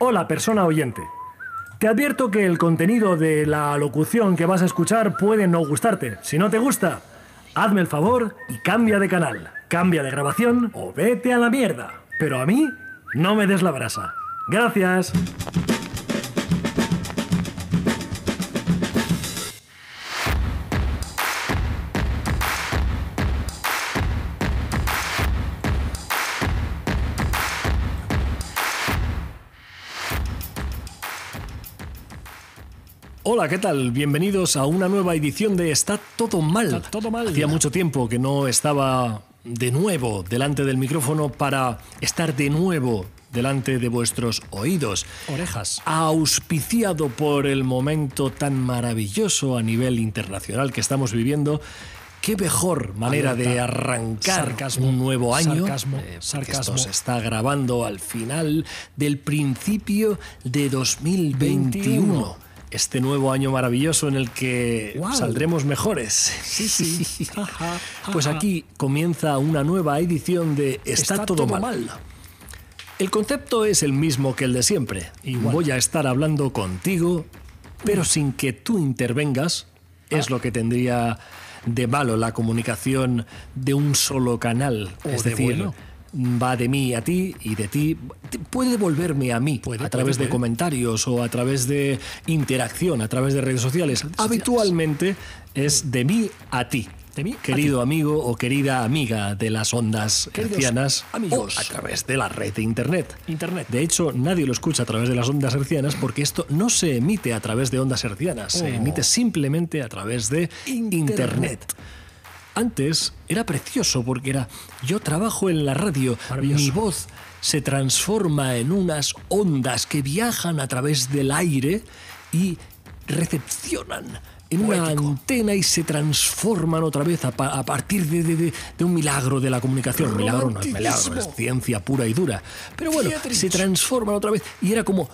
Hola, persona oyente. Te advierto que el contenido de la locución que vas a escuchar puede no gustarte. Si no te gusta, hazme el favor y cambia de canal, cambia de grabación o vete a la mierda. Pero a mí, no me des la brasa. Gracias. Hola, ¿qué tal? Bienvenidos a una nueva edición de Está todo mal. Está todo mal. Hacía mucho tiempo que no estaba de nuevo delante del micrófono para estar de nuevo delante de vuestros oídos. Orejas. Auspiciado por el momento tan maravilloso a nivel internacional que estamos viviendo. Qué mejor manera de arrancar Sarcasmo. un nuevo año. Sarcasmo. porque Sarcasmo. Esto se está grabando al final del principio de 2021. 21. Este nuevo año maravilloso en el que saldremos mejores. Sí, sí. Ajá, Pues aquí comienza una nueva edición de Está, todo, mal. El concepto es el mismo que el de siempre. Igual. Voy a estar hablando contigo, pero sin que tú intervengas. Es lo que tendría de malo la comunicación de un solo canal. O es de decir, bueno. Va de mí a ti y de ti. Puede volverme a mí Puede, a través puede, de puede. comentarios o a través de interacción, a través de redes sociales. Habitualmente es de mí a ti. De mí a Querido amigo o querida amiga de las ondas Queridos hercianas amigos. o a través de la red de internet. Internet. De hecho, nadie lo escucha a través de las ondas hercianas porque esto no se emite a través de ondas hercianas, se Oh. emite simplemente a través de internet. Internet. Antes era precioso porque era yo trabajo en la radio, mi voz se transforma en unas ondas que viajan a través del aire y recepcionan en una antena y se transforman otra vez a, pa- a partir de, de- de- de un milagro de la comunicación. Milagro no es milagro, es ciencia pura y dura. Pero bueno, se transforman otra vez y era como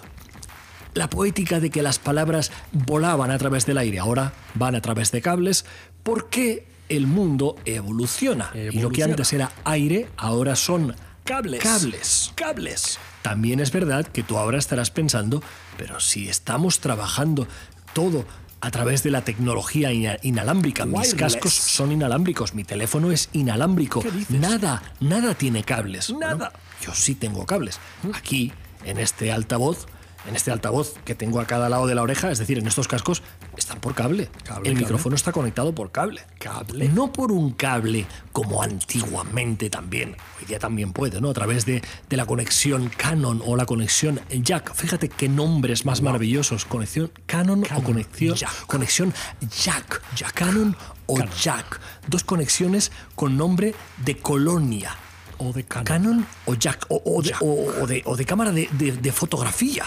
la poética de que las palabras volaban a través del aire, ahora van a través de cables, porque el mundo evoluciona. Y lo que antes era aire, ahora son Cables. Cables. Cables. También es verdad que tú ahora estarás pensando, pero si estamos trabajando todo a través de la tecnología ina- inalámbrica, mis cascos son inalámbricos, mi teléfono es inalámbrico, ¿Qué dices? nada, nada tiene cables. Nada. Bueno, yo sí tengo cables. Aquí, en este altavoz, en este altavoz que tengo a cada lado de la oreja, es decir, en estos cascos, están por cable. Cable, El cable. micrófono está conectado por cable. Cable. No por un cable como antiguamente también. Hoy día también puede, ¿no? A través de, de la conexión Canon o la conexión Jack. Fíjate qué nombres más maravillosos. Conexión Canon, o conexión Jack. Conexión Jack. Canon o Canon. Jack. Dos conexiones con nombre de colonia. O de Canon. Canon o Jack. O, o de, o- o de- o de cámara de, de- de fotografía.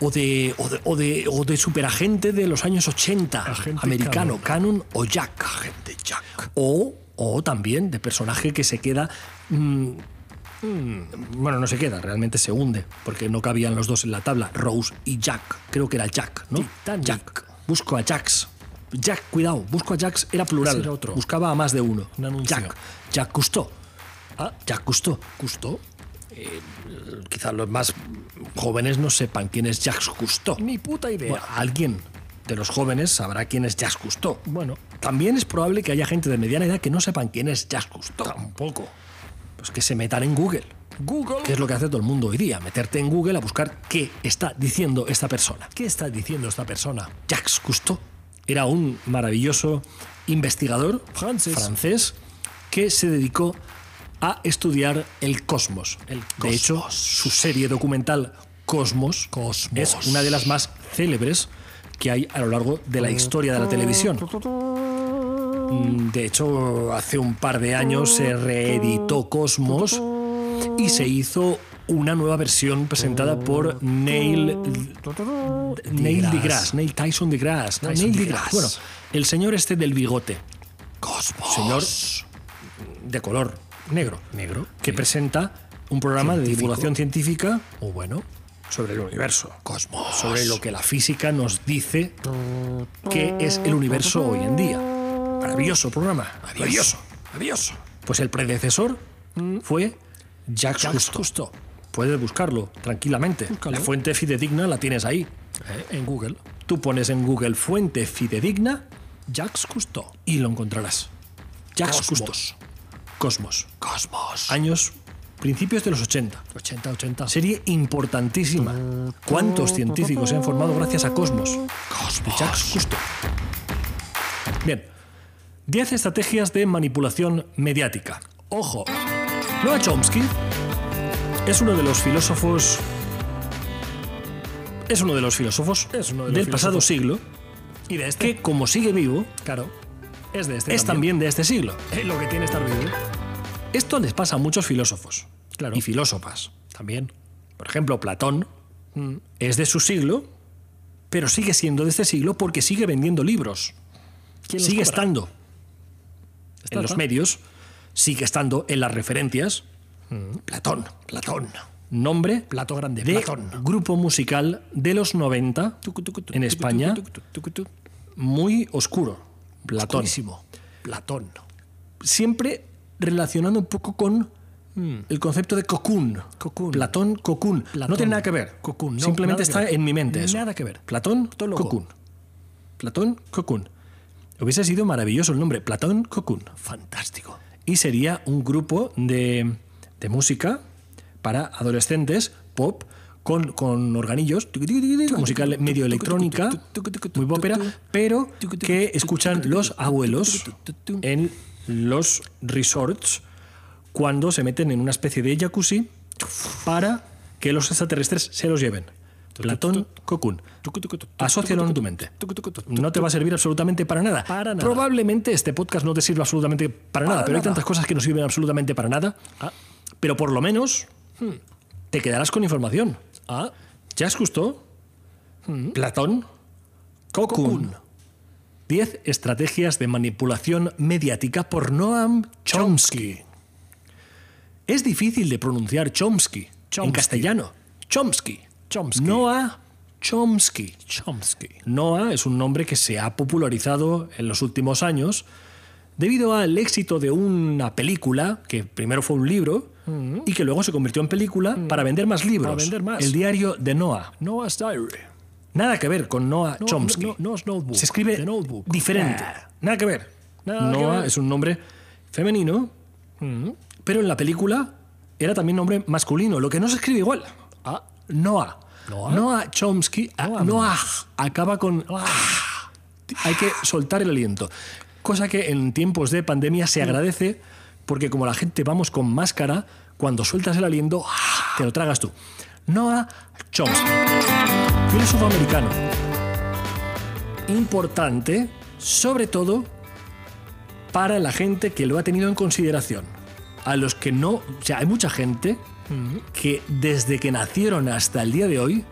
O de, o, de, o, de, o de superagente de los años 80. Agente americano. Canon. Canon o Jack. Agente Jack. O, o también de personaje que se queda. mm, mm, bueno, no se queda, realmente se hunde, porque no cabían los dos en la tabla. Rose y Jack. Creo que era Jack, ¿no? Titanic. Jack. Busco a Jacks. Jack, cuidado, busco a Jacks, era plural. Ese era otro. Buscaba a más de uno. Un. Jack. Jack Cousteau. Ah, Jack Cousteau. Cousteau. Quizás los más jóvenes no sepan quién es Jacques Cousteau. Ni puta idea. Bueno, alguien de los jóvenes sabrá quién es Jacques Cousteau. Bueno, También es probable que haya gente de mediana edad que no sepan quién es Jacques Cousteau. tampoco. Pues que se metan en Google. Google. Que es lo que hace todo el mundo hoy día, meterte en Google a buscar qué está diciendo esta persona. ¿Qué está diciendo esta persona? Jacques Cousteau era un maravilloso investigador Francés. francés que se dedicó a estudiar el cosmos. El De hecho, su serie documental Cosmos, Cosmos. es una de las más célebres que hay a lo largo de la historia de la televisión. De hecho, hace un par de años se reeditó Cosmos y se hizo una nueva versión presentada por Neil Neil deGrasse. Neil Tyson deGrasse, no, Tyson Neil deGrasse. Bueno, el señor este del bigote, Cosmos. señor de color negro, Negro. que sí. presenta un programa de divulgación científica O bueno. sobre el universo, Cosmos. sobre lo que la física nos dice que es el universo hoy en día. Maravilloso programa, maravilloso, maravilloso. Pues el predecesor fue Jacques Jacques Cousteau. Cousteau. Puedes buscarlo tranquilamente. Búscalo. La fuente fidedigna la tienes ahí. Eh, en Google. Tú pones en Google fuente fidedigna Jacques Cousteau. y lo encontrarás. Jacques Cosmos. Cousteau. Cosmos. Cosmos. Años, principios de los 80. 80, 80. Serie importantísima. ¿Cuántos científicos se han formado gracias a Cosmos? Cosmos. Jacques Cousteau. Bien. 10 estrategias de manipulación mediática. Ojo. Noam Chomsky es uno de los filósofos. Es uno de los filósofos Es uno de los del pasado siglo Y de este. que, como sigue vivo, Claro. Es de este es también de este siglo. Lo que tiene estar vivo. Esto les pasa a muchos filósofos Claro. y filósofas. También. Por ejemplo, Platón es de su siglo, pero sigue siendo de este siglo porque sigue vendiendo libros. ¿Quién los Sigue estando Está, en los medios, sigue estando en las referencias. Platón, Platón. Nombre Plato grande. de Platón. grupo musical de los 90 Tucu, tucu, tucu, en España, muy oscuro. Platón. Oscurísimo. Platón. Siempre relacionando un poco con el concepto de cocoon. Cocoon. Platón, cocoon. No tiene nada que ver. Cocoon, no, Simplemente está ver. en mi mente eso. Nada que ver. Platón, Tólogo. cocoon. Platón, cocoon. Hubiese sido maravilloso el nombre, Platón, cocoon. Fantástico. Y sería un grupo de, de música para adolescentes, pop, con, con organillos, música medio electrónica, muy tucu, pero que escuchan los abuelos en los resorts cuando se meten en una especie de jacuzzi para que los extraterrestres se los lleven. Platón, Cocoon. Tucu, en tu mente. No te va a servir absolutamente para nada. Para nada. Probablemente este podcast no te sirva absolutamente para, nada, Para pero hay tantas cosas que no sirven absolutamente para nada. Ah. Pero por lo menos te quedarás con información. Ah. Jacques Cousteau, Platón, Cocoon. 10 estrategias de manipulación mediática por Noam Chomsky. Es difícil de pronunciar Chomsky, en castellano. Chomsky. Chomsky. Noah Chomsky. Chomsky. Noah es un nombre que se ha popularizado en los últimos años debido al éxito de una película, que primero fue un libro, y que luego se convirtió en película para vender más libros. Para vender más. El diario de Noah. Noah's Diary. Nada que ver con Noah No, Chomsky. no, no es Notebook. Se escribe Notebook. diferente. Nada que ver. Nada que Noah ver. es un nombre femenino, pero en la película era también nombre masculino, lo que no se escribe igual. Ah. Noah. Noah. Chomsky. ah. Noah. Acaba con. ah. Hay que soltar el aliento. Cosa que en tiempos de pandemia se agradece porque como la gente vamos con máscara, cuando sueltas el aliento, te lo tragas tú. Noah Chomsky. Filósofo americano. Importante, sobre todo, para la gente que lo ha tenido en consideración. A los que no. O sea, hay mucha gente que desde que nacieron hasta el día de hoy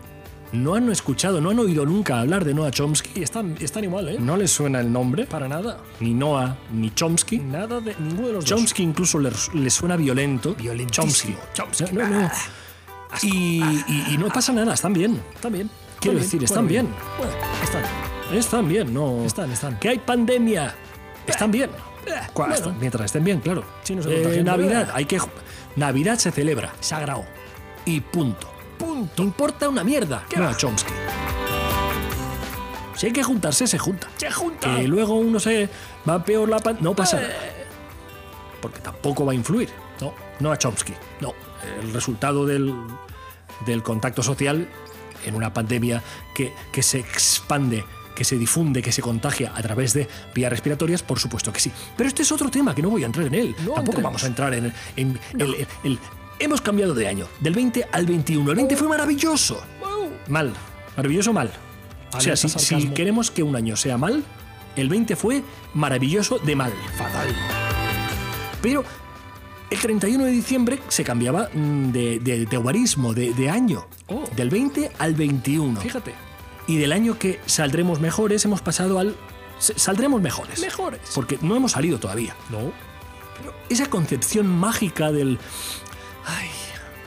no han escuchado, no han oído nunca hablar de Noah Chomsky. Están, están igual, ¿eh? No les suena el nombre, Para nada. ni Noah ni Chomsky. Nada de ninguno de los dos. Chomsky incluso le, le suena violento. Chomsky. Chomsky. No, no, no. Ah, Y, y- y no pasa nada, están bien. Están bien. Quiero decir, están bien. Bueno, están. Están bien, no. Están, están. Que hay pandemia. Están bien. Bueno. están- Mientras estén bien, claro. Sí, no se Eh. Navidad, hay que. Navidad se celebra. Sagrado. Y punto. Punto. Importa una mierda. ¿Qué No va? a Chomsky. Si hay que juntarse, se junta. Se junta. Que luego uno se va peor la pan- No pasa nada. Porque tampoco va a influir. No, no a Chomsky. No. El resultado del, del contacto social en una pandemia que, que se expande, que se difunde, que se contagia a través de vías respiratorias, por supuesto que sí. Pero este es otro tema que no voy a entrar en él. No tampoco entremos. vamos a entrar en, en el- el- el- Hemos cambiado de año, del 20 al 21. El 20 fue maravilloso. Mal. Maravilloso mal. O sea, si, queremos que un año sea mal, el 20 fue maravilloso de mal. Fatal. Pero el 31 de diciembre se cambiaba mm, de, de, de guarismo, de, de año. Oh. Del 20 al 21. Fíjate. Y del año que saldremos mejores hemos pasado al... Saldremos mejores. Mejores. Porque no hemos salido todavía. No. Esa concepción mágica del... Ay,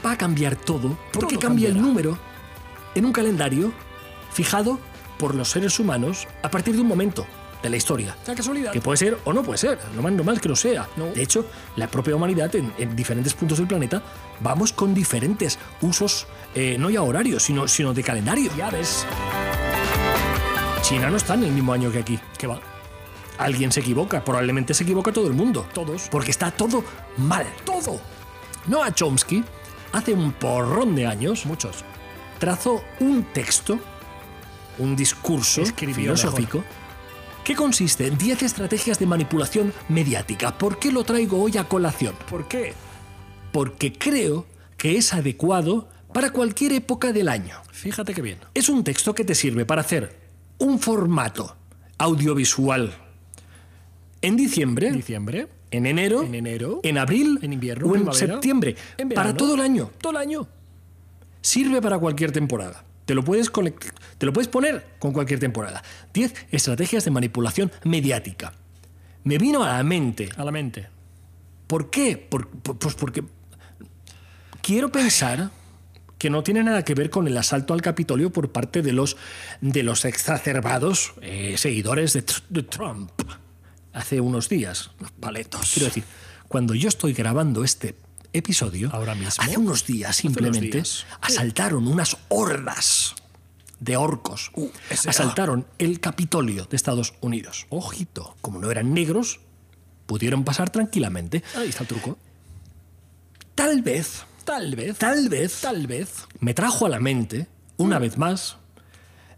va a cambiar todo. Porque Todo cambia el número en un calendario fijado por los seres humanos a partir de un momento. de la historia. La casualidad. Que puede ser o no puede ser, lo más normal que lo sea. No. De hecho, la propia humanidad en, en diferentes puntos del planeta vamos con diferentes usos, eh, no ya horarios, sino, sino de calendario. Ya ves. China no está en el mismo año que aquí. Que va. Alguien se equivoca, probablemente se equivoca todo el mundo. Todos. Porque está todo mal. Todo. Noah Chomsky, hace un porrón de años, Muchos. trazó un texto, un discurso Escribió filosófico, que consiste en 10 estrategias de manipulación mediática. ¿Por qué lo traigo hoy a colación? ¿Por qué? Porque creo que es adecuado para cualquier época del año. Fíjate qué bien. Es un texto que te sirve para hacer un formato audiovisual en diciembre, Diciembre. En enero, En enero. en abril En invierno, o en septiembre, en para todo el año. Todo el año. Sirve para cualquier temporada. Te lo puedes, te lo puedes poner con cualquier temporada. 10 estrategias de manipulación mediática. Me vino a la mente. A la mente. ¿Por qué? Por- por- pues porque quiero pensar que no tiene nada que ver con el asalto al Capitolio por parte de los, de los exacerbados eh, seguidores de Trump hace unos días. Los paletos. Quiero decir, cuando yo estoy grabando este episodio, Ahora mismo. hace unos días unos simplemente días. asaltaron unas hordas de orcos. ese- asaltaron el Capitolio de Estados Unidos. Ojito. Como no eran negros, pudieron pasar tranquilamente. Ahí está el truco. Tal vez, Tal vez. tal vez, Tal vez. me trajo a la mente, una vez más,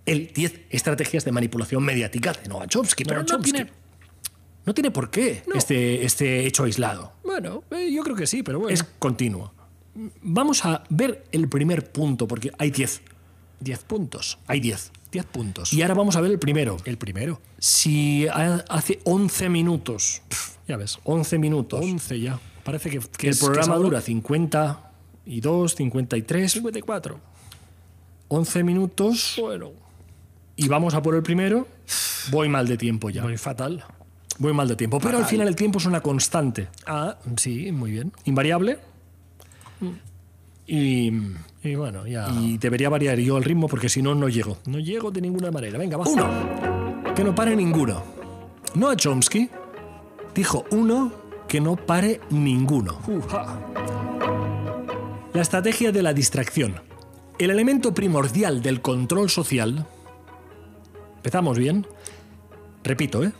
el 10 estrategias de manipulación mediática de Noah Chomsky. Pero no Chomsky. tiene, no tiene por qué No. este, este hecho aislado. Bueno, eh, yo creo que sí, pero bueno. Es continuo. Vamos a ver el primer punto, porque hay 10. 10 puntos. Hay 10. 10 puntos. Y ahora vamos a ver el primero. el primero. Si ha- hace 11 minutos, Ya ves. 11 minutos, 11 ya. Parece que, que el es- que programa es algo- dura 52, 53, 54. 11 minutos Bueno. y vamos a por el primero, voy mal de tiempo ya. Muy fatal. Voy mal de tiempo. Pero al final el tiempo es una constante, Ah, sí, muy bien. invariable. Y, Y bueno, ya. y debería variar yo el ritmo porque si no, no llego. No llego de ninguna manera. Venga, va. Uno, que no pare ninguno. Noah Chomsky dijo uno, que no pare ninguno. Uja. La estrategia de la distracción. El elemento primordial del control social. ¿Empezamos bien? Repito, ¿eh?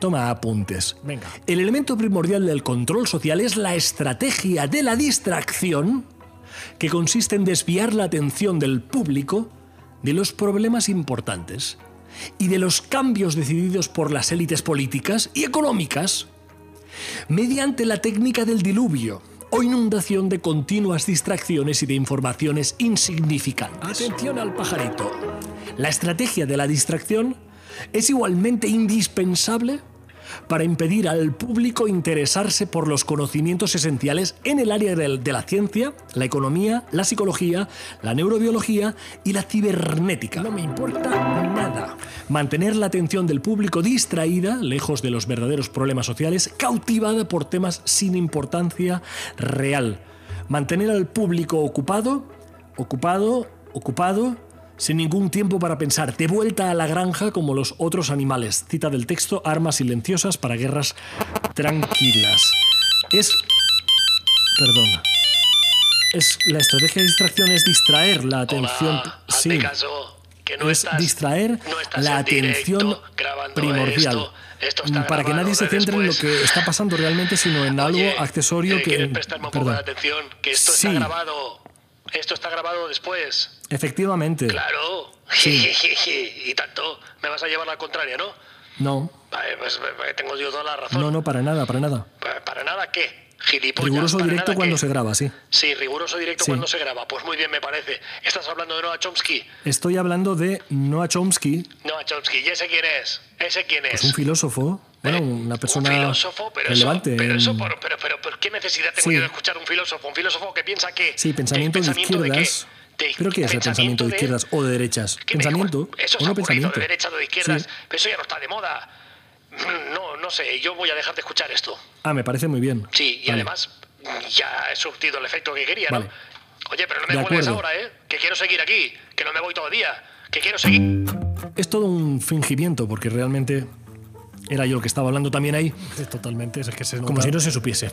Toma apuntes. Venga. El elemento primordial del control social es la estrategia de la distracción, que consiste en desviar la atención del público de los problemas importantes y de los cambios decididos por las élites políticas y económicas mediante la técnica del diluvio o inundación de continuas distracciones y de informaciones insignificantes. Atención al pajarito. La estrategia de la distracción es igualmente indispensable para impedir al público interesarse por los conocimientos esenciales en el área de la ciencia, la economía, la psicología, la neurobiología y la cibernética. No me importa nada. Mantener la atención del público distraída, lejos de los verdaderos problemas sociales, cautivada por temas sin importancia real. Mantener al público ocupado, ocupado, ocupado, sin ningún tiempo para pensar, de vuelta a la granja como los otros animales. Cita del texto, armas silenciosas para guerras tranquilas. Es... Perdón. Es, la estrategia de distracción es distraer la atención. Hola, hazme caso, que no es estás- distraer no estás la atención primordial. esto. Esto está para que nadie se centre en lo que está pasando realmente, sino en algo Oye, accesorio ¿eh, que. ¿Quieres prestarme un poco Perdón. de atención? Que esto Sí. está grabado. Esto está grabado después. Efectivamente. Claro. Sí. y tanto. Me vas a llevar la contraria, ¿no? No, Vale, pues eh, tengo yo toda la razón. no, no, para nada, para nada. Pa- ¿Para nada qué? Gilipollas. Riguroso ¿para directo cuando qué? se graba, sí. Sí, riguroso directo Sí. cuando se graba. Pues muy bien, me parece. ¿Estás hablando de Noah Chomsky? Estoy hablando de Noah Chomsky, Noah Chomsky. ¿Y ese quién es? ¿Ese quién es? es un filósofo, bueno, ¿Eh? una persona un filósofo, pero relevante. Eso, pero, eso por, pero, pero, ¿por qué necesidad tengo Sí. yo de escuchar un filósofo? Un filósofo que piensa que. Sí, pensamiento de, ¿Pensamiento izquierdas. qué? De- ¿Pero qué es el pensamiento de izquierdas o de derechas? ¿Qué me Pensamiento. Eso o es no pensamiento. de derechas o de izquierdas. Sí. Pero eso ya no está de moda. Mm, No, no sé, yo voy a dejar de escuchar esto. Ah, me parece muy bien. Sí, y Vale. además ya he surtido el efecto que quería, ¿no? Vale. Oye, pero no me De vuelves ahora, ¿eh? Que quiero seguir aquí, que no me voy todo el día, que quiero seguir. Es todo un fingimiento porque realmente Era yo el que estaba hablando también ahí, Totalmente, es que se como nota- si no se supiese.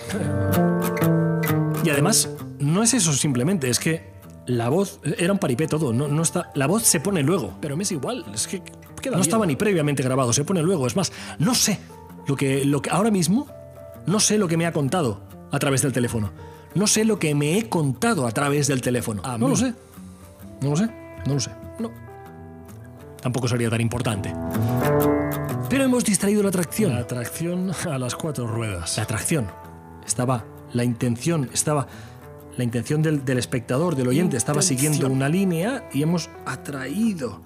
Y además, no es eso simplemente, es que la voz era un paripé todo, no, no está, la voz se pone luego. Pero me es igual, es que queda No bien. estaba ni previamente grabado, se pone luego. Es más, no sé lo que, lo que ahora mismo, no sé lo que me ha contado a través del teléfono. No sé lo que me he contado a través del teléfono. No mí. lo sé. No lo sé. No lo sé. No. Tampoco sería tan importante. Pero hemos distraído la atracción. La atracción a las cuatro ruedas. La atracción. Estaba la intención, estaba la intención del, del espectador, del oyente, estaba siguiendo una línea y hemos atraído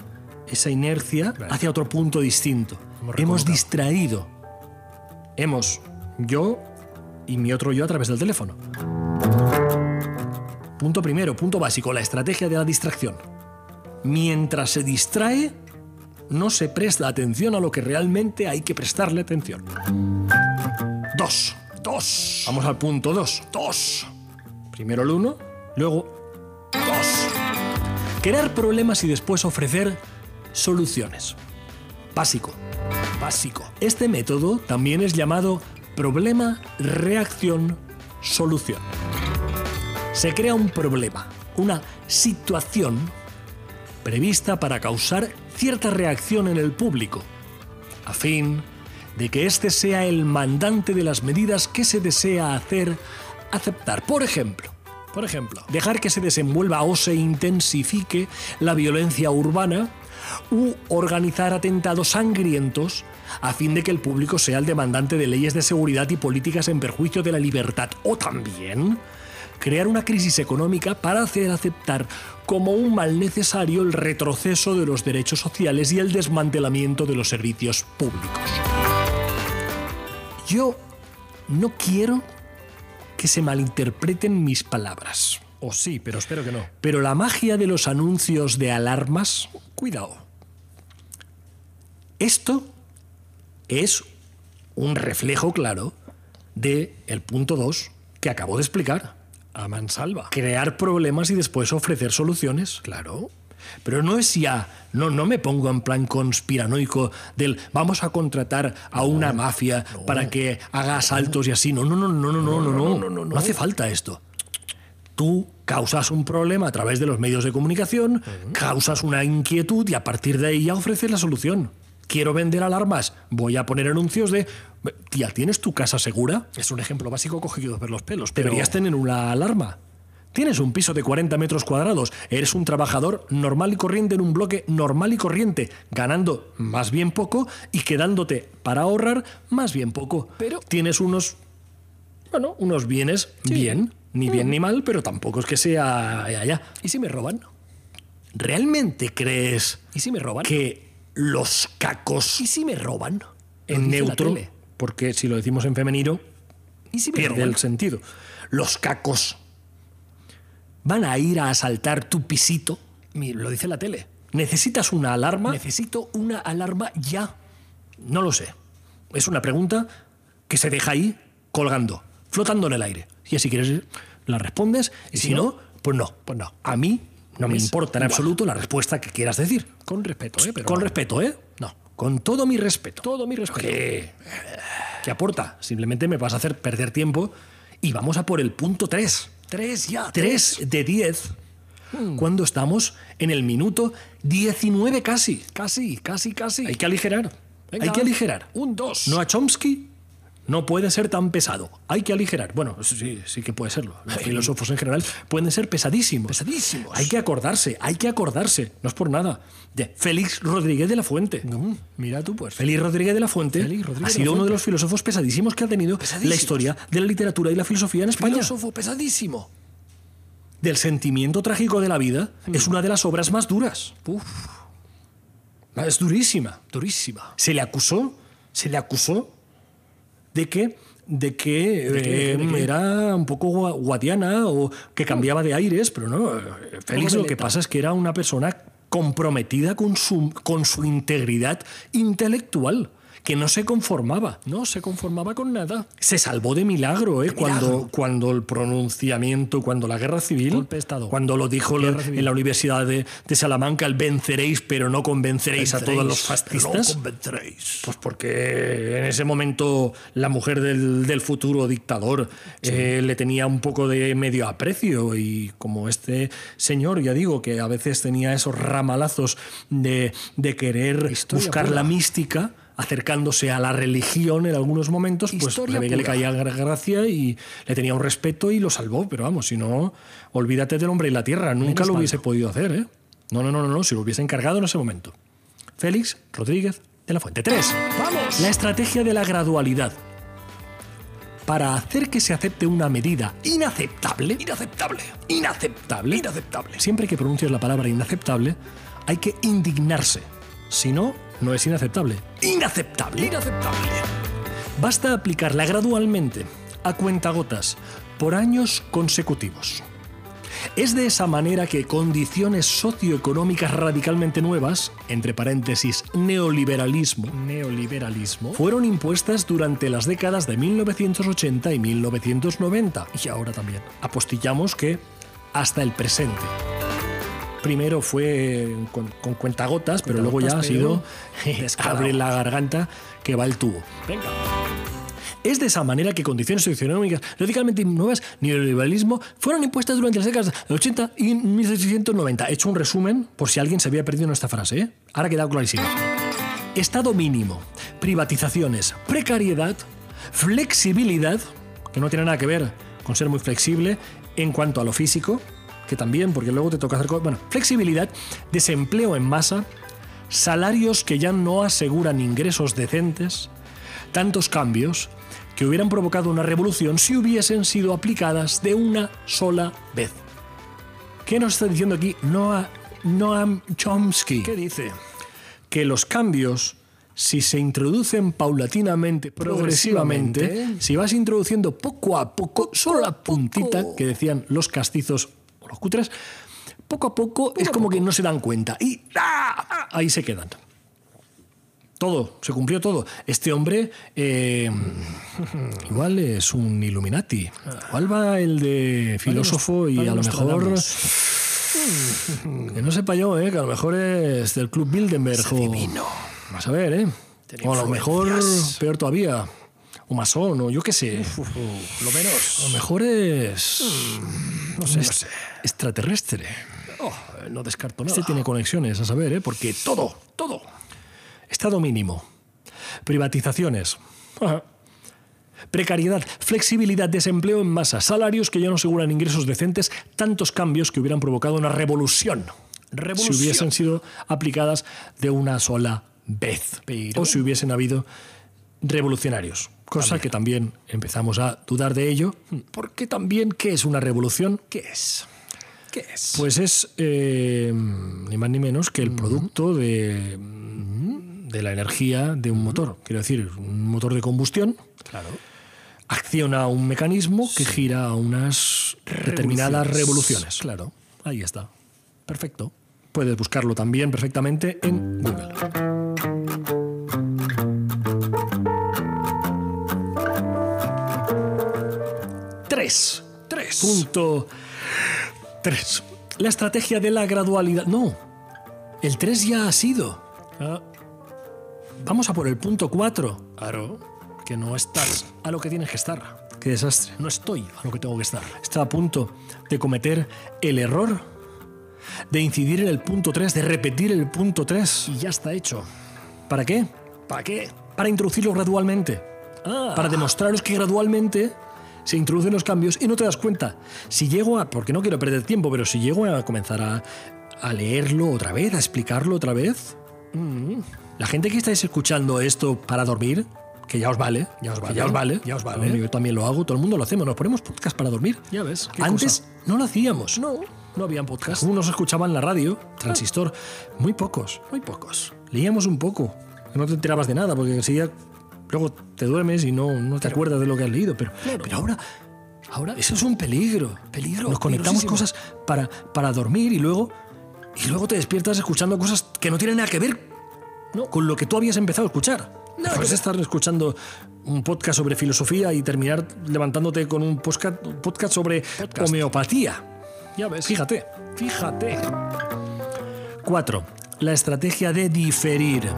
esa inercia Claro. hacia otro punto distinto. Hemos distraído. Hemos, yo y mi otro yo a través del teléfono. Punto primero, punto básico, la estrategia de la distracción. Mientras se distrae, no se presta atención a lo que realmente hay que prestarle atención. Dos. Dos. Vamos al punto dos. Dos. Primero el uno, luego dos. Crear problemas y después ofrecer soluciones. Básico. Básico. Este método también es llamado problema, reacción, solución. Se crea un problema, una situación prevista para causar cierta reacción en el público, a fin de que éste sea el mandante de las medidas que se desea hacer aceptar. Por ejemplo, Por ejemplo, dejar que se desenvuelva o se intensifique la violencia urbana u organizar atentados sangrientos a fin de que el público sea el demandante de leyes de seguridad y políticas en perjuicio de la libertad o también crear una crisis económica para hacer aceptar como un mal necesario el retroceso de los derechos sociales y el desmantelamiento de los servicios públicos. Yo no quiero que se malinterpreten mis palabras. o sí, pero espero que no. Pero la magia de los anuncios de alarmas, cuidado. Esto es un reflejo claro de el punto 2 que acabo de explicar. A mansalva. Crear problemas y después ofrecer soluciones. Claro. Pero no es ya, no, no me pongo en plan conspiranoico del vamos a contratar a una mafia para que haga asaltos y así. No, no, no, no, no, no, no, no, no, hace falta esto. Tú causas un problema a través de los medios de comunicación, causas una inquietud y a partir de ahí ya ofreces la solución. Quiero vender alarmas, voy a poner anuncios de, tía, ¿tienes tu casa segura? Es un ejemplo básico cogido por los pelos. Pero Deberías tener una alarma. Tienes un piso de 40 metros cuadrados, eres un trabajador normal y corriente en un bloque normal y corriente, ganando más bien poco y quedándote para ahorrar más bien poco. Pero- tienes unos, bueno, unos bienes bien, ni bien ni mal, pero tampoco es que sea allá. ¿Y si me roban? ¿Realmente crees ¿Y si me roban? que los cacos ¿Y si me roban? En neutro, porque si lo decimos en femenino, ¿Y si me pierde roban? el sentido. Los cacos van a ir a asaltar tu pisito. Lo dice la tele. ¿Necesitas una alarma? Necesito una alarma ya. No lo sé. Es una pregunta que se deja ahí colgando, flotando en el aire. Y si quieres la respondes y si, si no, no, pues no. pues no. A mí no me importa en igual. absoluto la respuesta que quieras decir. Con respeto, ¿eh? Pero Con no. respeto, ¿eh? No. Con todo mi respeto. Todo mi respeto. ¿Qué? ¿Qué aporta? Simplemente me vas a hacer perder tiempo y vamos a por el punto 3. Tres ya. 3 de 10 cuando estamos en el minuto 19 casi. Casi, casi, casi. Hay que aligerar. Venga, Hay que aligerar. Un dos. No a Chomsky no puede ser tan pesado. Hay que aligerar. Bueno, sí, sí que puede serlo. Los filósofos en general pueden ser pesadísimos. Pesadísimos. Hay que acordarse, hay que acordarse. No es por nada. De Félix Rodríguez de la Fuente. Mm, Mira tú, pues. Félix Rodríguez de la Fuente ha de sido uno de los filósofos pesadísimos que ha tenido la historia de la literatura y la filosofía en España. Filósofo pesadísimo. Del sentimiento trágico de la vida es una de las obras más duras. Uf, Es durísima. durísima. Se le acusó, se le acusó de que de que de qué, eh, de qué? era un poco gua- guadiana o que cambiaba de aires, pero no. eh, Félix lo que pasa es que era una persona comprometida con su, con su integridad intelectual, que no se conformaba. No se conformaba con nada. Se salvó de milagro, ¿eh? Cuando, cuando el pronunciamiento, cuando la guerra civil, cuando lo dijo la- en la Universidad de, de Salamanca, el venceréis, pero no convenceréis a todos los Venceréis, fascistas. No convenceréis. Pues porque en ese momento la mujer del, del futuro dictador eh, le tenía un poco de medio aprecio y como este señor, ya digo, que a veces tenía esos ramalazos de, de querer Historia buscar pura. la mística acercándose a la religión en algunos momentos, pues que le caía gra- gracia y le tenía un respeto y lo salvó, pero vamos, si no, olvídate del hombre y la tierra, nunca Menos lo hubiese podido hacer, ¿eh? No, no, no, no, no, si lo hubiese encargado en ese momento. Félix Rodríguez de la Fuente. 3. ¡Vamos! La estrategia de la gradualidad. Para hacer que se acepte una medida inaceptable, Inaceptable. inaceptable, Inaceptable. siempre que pronuncias la palabra inaceptable, hay que indignarse. Si no, no es inaceptable. Inaceptable. Inaceptable. Basta aplicarla gradualmente, a cuentagotas, por años consecutivos. Es de esa manera que condiciones socioeconómicas radicalmente nuevas, entre paréntesis neoliberalismo, Neoliberalismo. fueron impuestas durante las décadas de 1980 y 1990. Y ahora también. Apostillamos que hasta el presente. Primero fue con, con cuentagotas, pero luego ya ha sido abre la garganta que va el tubo. Venga. Es de esa manera que condiciones socioeconómicas radicalmente nuevas, neoliberalismo, fueron impuestas durante las décadas de 80 y 1890. He hecho un resumen por si alguien se había perdido en esta frase. ¿eh? Ahora ha quedado clarísimo. Estado mínimo, privatizaciones, precariedad, flexibilidad, que no tiene nada que ver con ser muy flexible en cuanto a lo físico, que también, porque luego te toca hacer cosas. Bueno, flexibilidad, desempleo en masa, salarios que ya no aseguran ingresos decentes, tantos cambios que hubieran provocado una revolución si hubiesen sido aplicadas de una sola vez. ¿Qué nos está diciendo aquí Noah, Noam Chomsky? ¿Qué dice? que los cambios, si se introducen paulatinamente, progresivamente, Progresivamente. si vas introduciendo poco a poco, solo la puntita que decían los castizos los cutres, poco a poco es como que no se dan cuenta y ¡ah! ahí se quedan. Todo, se cumplió todo. Este hombre eh, igual es un Illuminati. Igual va el de filósofo y a lo mejor... Que no sepa yo, ¿eh? que a lo mejor es del Club Bilderberg. o-. Vas a ver, ¿eh? O a lo mejor, peor todavía, o masón, o yo qué sé. Lo menos. Lo mejor es. No sé. est- extraterrestre. Oh, no descarto nada. Este tiene conexiones, a saber, ¿eh? porque todo, todo. Estado mínimo. Privatizaciones. Ajá. Precariedad, flexibilidad, desempleo en masa, salarios que ya no aseguran ingresos decentes, tantos cambios que hubieran provocado una revolución. Revolución. Si hubiesen sido aplicadas de una sola vez. Pero- O si hubiesen habido revolucionarios. Cosa que también empezamos a dudar de ello. Porque también, ¿qué es una revolución? ¿Qué es? ¿Qué es? Pues es eh, ni más ni menos que el producto de, de la energía de un motor. Quiero decir, un motor de combustión claro. acciona un mecanismo que gira a unas determinadas revoluciones. Claro. Ahí está. Perfecto. Puedes buscarlo también perfectamente en Google. Tres. Tres. Punto 3. La estrategia de la gradualidad. No. El 3 ya ha sido. Ah, Vamos a por el punto 4. claro. Que no estás a lo que tienes que estar. Qué desastre. No estoy a lo que tengo que estar. Está a punto de cometer el error de incidir en el punto 3, de repetir el punto 3. Y ya está hecho. ¿Para qué? ¿Para qué? Para introducirlo gradualmente. Ah, Para demostraros que gradualmente se introducen los cambios y no te das cuenta. Si llego a, porque no quiero perder tiempo, pero si llego a comenzar a, a leerlo otra vez, a explicarlo otra vez, mm, la gente que estáis escuchando esto para dormir, que ya os vale, Ya os vale, ya os vale, ya os vale. Yo también lo hago, todo el mundo lo hacemos, nos ponemos podcast para dormir. Ya ves, qué Antes no lo hacíamos. no, no habían podcast. Algunos escuchaban la radio, transistor, muy pocos. Muy pocos. Leíamos un poco, no te enterabas de nada, porque enseguida luego te duermes y no, no te acuerdas de lo que has leído. Pero, pero ahora, ahora eso es un peligro. Peligro, Nos conectamos cosas para, para dormir y luego, y luego te despiertas escuchando cosas que no tienen nada que ver No. con lo que tú habías empezado a escuchar. No, puedes estar escuchando un podcast sobre filosofía y terminar levantándote con un podcast, podcast sobre homeopatía. Ya ves. Fíjate. Fíjate. 4. La estrategia de diferir.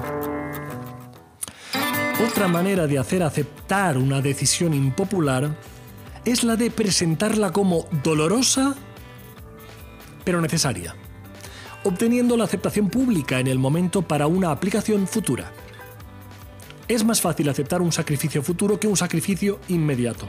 Otra manera de hacer aceptar una decisión impopular es la de presentarla como dolorosa pero necesaria, obteniendo la aceptación pública en el momento para una aplicación futura. Es más fácil aceptar un sacrificio futuro que un sacrificio inmediato.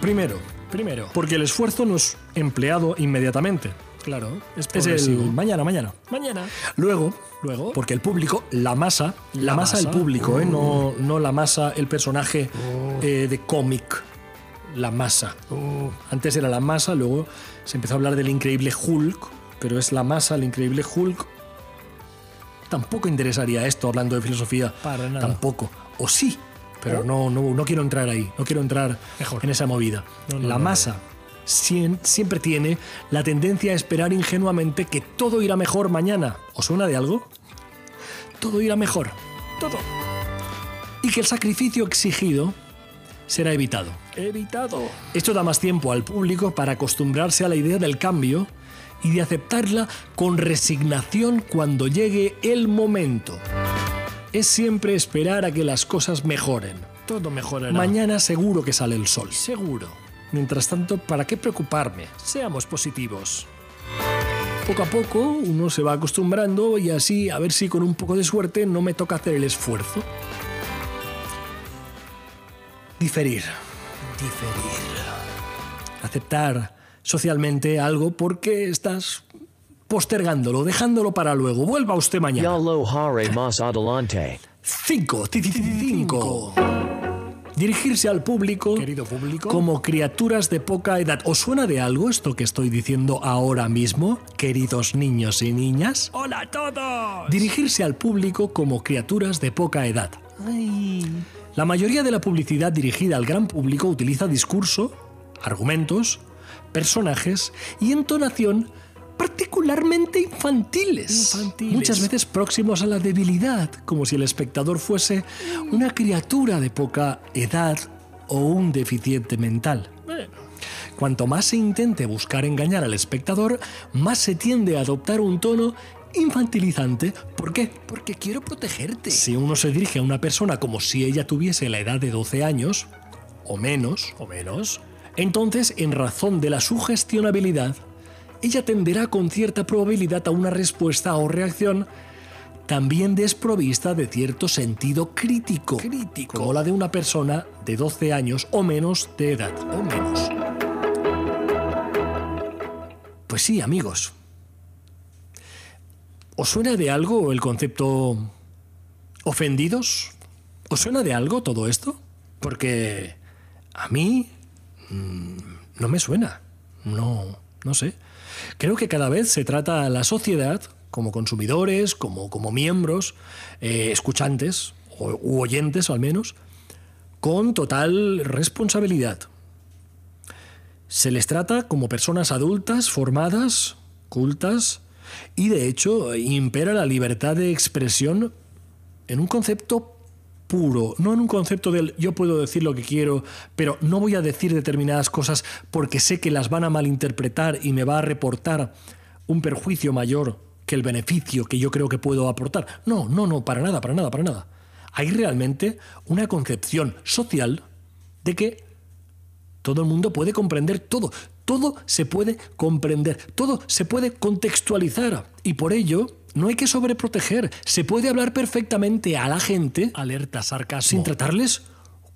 Primero, Primero. porque el esfuerzo no es empleado inmediatamente. Claro. Es Es el progresivo. mañana, mañana. Mañana. Luego, Luego. porque el público, la masa, la, La masa, el público, ¿eh? no, no la masa, el personaje eh, de cómic. La masa. Antes era la masa, luego se empezó a hablar del increíble Hulk, pero es la masa, el increíble Hulk. Tampoco interesaría esto hablando de filosofía. Para nada. Tampoco. O sí, pero no, no, no quiero entrar ahí, no quiero entrar Mejor. en esa movida. No, no, la masa siempre tiene la tendencia a esperar ingenuamente que todo irá mejor mañana. ¿Os suena de algo? Todo irá mejor. Todo. Y que el sacrificio exigido será evitado. Evitado. Esto da más tiempo al público para acostumbrarse a la idea del cambio y de aceptarla con resignación cuando llegue el momento. Es siempre esperar a que las cosas mejoren. Todo mejorará. Mañana seguro que sale el sol. Seguro. Mientras tanto, ¿para qué preocuparme? Seamos positivos. Poco a poco uno se va acostumbrando y así a ver si con un poco de suerte no me toca hacer el esfuerzo. Diferir. Diferir. Aceptar socialmente algo porque estás postergándolo, dejándolo para luego. Vuelva usted mañana. Yalo hare mas adelante. 5. Cinco. Dirigirse al público, Querido público. como criaturas de poca edad. ¿Os suena de algo esto que estoy diciendo ahora mismo, queridos niños y niñas? ¡Hola a todos! Dirigirse al público como criaturas de poca edad. La mayoría de la publicidad dirigida al gran público utiliza discurso, argumentos, personajes y entonación particularmente infantiles, Infantiles. muchas veces próximos a la debilidad, como si el espectador fuese una criatura de poca edad o un deficiente mental. Cuanto más se intente buscar engañar al espectador, más se tiende a adoptar un tono infantilizante. ¿Por qué? porque quiero protegerte. Si uno se dirige a una persona como si ella tuviese la edad de 12 años, o menos, O menos. entonces, en razón de la sugestionabilidad, ella tenderá con cierta probabilidad a una respuesta o reacción también desprovista de cierto sentido crítico, Crítico. como la de una persona de 12 años o menos de edad. O menos. Pues sí, amigos. ¿Os suena de algo el concepto ofendidos? ¿Os suena de algo todo esto? Porque a mí mm, no me suena. No, no sé. Creo que cada vez se trata a la sociedad como consumidores, como, como miembros, eh, escuchantes o, u oyentes al menos, con total responsabilidad. Se les trata como personas adultas, formadas, cultas, y de hecho impera la libertad de expresión en un concepto puro, no en un concepto del yo puedo decir lo que quiero, pero no voy a decir determinadas cosas porque sé que las van a malinterpretar y me va a reportar un perjuicio mayor que el beneficio que yo creo que puedo aportar. No, no, no, para nada, para nada, para nada. Hay realmente una concepción social de que todo el mundo puede comprender todo. Todo se puede comprender. Todo se puede contextualizar. Y por ello, no hay que sobreproteger. Se puede hablar perfectamente a la gente Alerta, sarcasmo. sin tratarles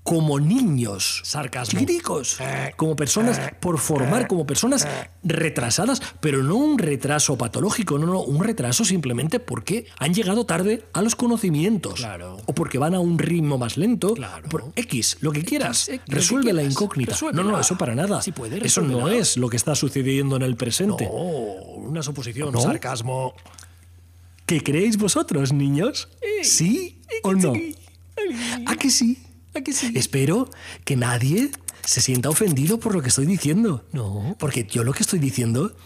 como niños. Sarcasmo. Chiquiticos. Como personas por formar, como personas retrasadas. Pero no un retraso patológico, no, no. Un retraso simplemente porque han llegado tarde a los conocimientos. Claro. O porque van a un ritmo más lento. Claro. Por X, lo que quieras. X, lo que Resuelve la incógnita. Resuélvela. No, no, eso para nada. Si puede, eso no es lo que está sucediendo en el presente. Oh, una suposición. ¿No? Sarcasmo. ¿Qué creéis vosotros, niños? ¿Sí o no? ¿A que sí? ¿A que sí? Espero que nadie se sienta ofendido por lo que estoy diciendo. No. Porque yo lo que estoy diciendo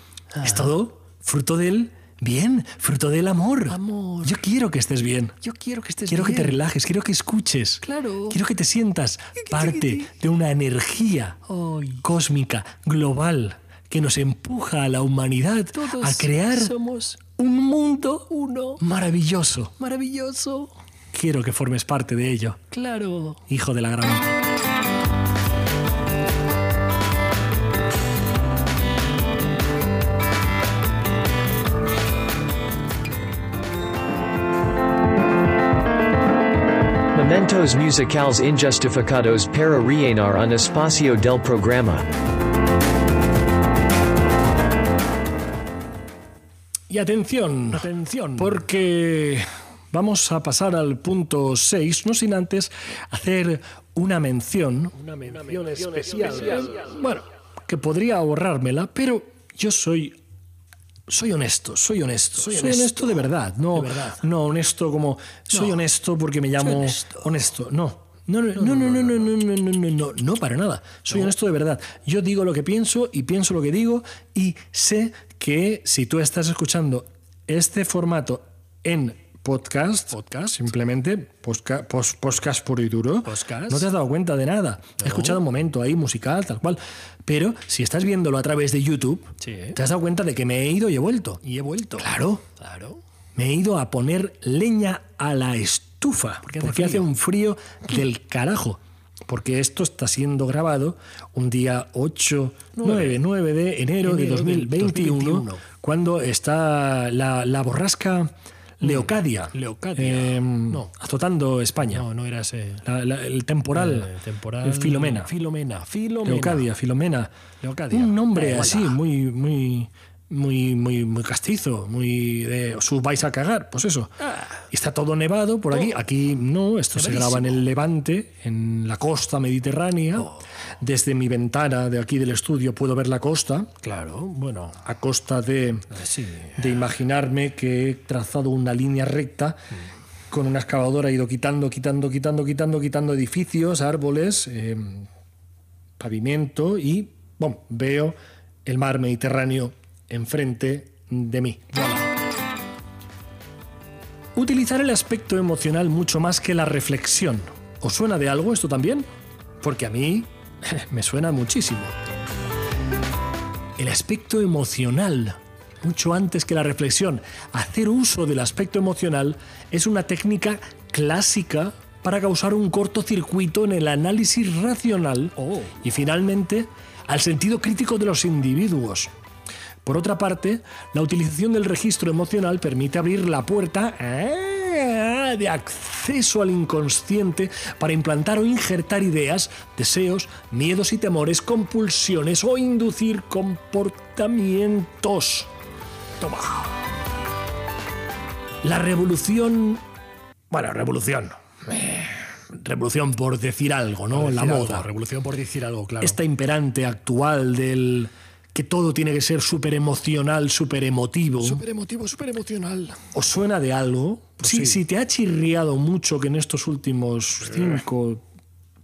es todo fruto del Bien, fruto del amor. Amor. Yo quiero que estés bien. Yo quiero que estés Quiero que te bien. relajes, quiero que escuches. Claro. Quiero que te sientas parte de una energía cósmica, global, que nos empuja a la humanidad Todos a crear somos un mundo uno. maravilloso. Maravilloso. Quiero que formes parte de ello, Claro. hijo de la gran. Momentos musicales injustificados para rellenar un espacio del programa. Y atención, Atención. porque vamos a pasar al punto 6, no sin antes hacer una mención, una mención especial. Bueno, que podría ahorrármela, pero yo soy soy honesto, soy honesto, soy, honesto. de verdad, no, De verdad. no honesto como soy No. honesto porque me llamo honesto. honesto, no. No, no, no, no, no, no, no, no, no, no, no, no, para nada. Soy honesto de verdad. Yo digo lo que pienso y pienso lo que digo y sé que si tú estás escuchando este formato en podcast, Podcast. simplemente posca- podcast puro y duro, Podcast. no te has dado cuenta de nada. He escuchado un momento ahí musical, tal cual. Pero si estás viéndolo a través de YouTube, Sí. te has dado cuenta de que me he ido y he vuelto. Y he vuelto. Claro. Claro. Me he ido a poner leña a la estufa. Porque hace hace, frío. un frío del carajo. Porque esto está siendo grabado un día 8, 9, 9 de enero, de Enero del 2021, 2021. cuando está la, la borrasca Leocadia, Leocadia. eh, No. azotando España. No, no era ese. La- la- el temporal, Eh, temporal. el Filomena. Filomena. Filomena. Leocadia, Filomena. Leocadia. Un nombre así, muy, muy, muy, muy, muy castizo, muy de os vais a cagar, pues eso. Y está todo nevado por aquí. Aquí no, esto se graba en el Levante, en la costa mediterránea. Desde mi ventana de aquí del estudio puedo ver la costa, Claro. Bueno. a costa de, Sí. de imaginarme que he trazado una línea recta. Con una excavadora he ido quitando, quitando, quitando, quitando, quitando edificios, árboles, eh, pavimento y bom, veo el mar Mediterráneo enfrente de mí. Utilizar el aspecto emocional mucho más que la reflexión. ¿Os suena de algo esto también? Porque a mí me suena muchísimo. El aspecto emocional, mucho antes que la reflexión. Hacer uso del aspecto emocional es una técnica clásica para causar un cortocircuito en el análisis racional Oh. y finalmente al sentido crítico de los individuos. Por otra parte, la utilización del registro emocional permite abrir la puerta ah, de acceso al inconsciente para implantar o injertar ideas, deseos, miedos y temores, compulsiones o inducir comportamientos. Toma. La revolución... Bueno, revolución. Eh, Revolución por decir algo, ¿no? La moda algo, revolución por decir algo, claro. esta imperante actual del que todo tiene que ser súper emocional, súper emotivo. Súper emotivo, súper emocional. ¿Os suena de algo? Si, sí. si te ha chirriado mucho que en estos últimos cinco,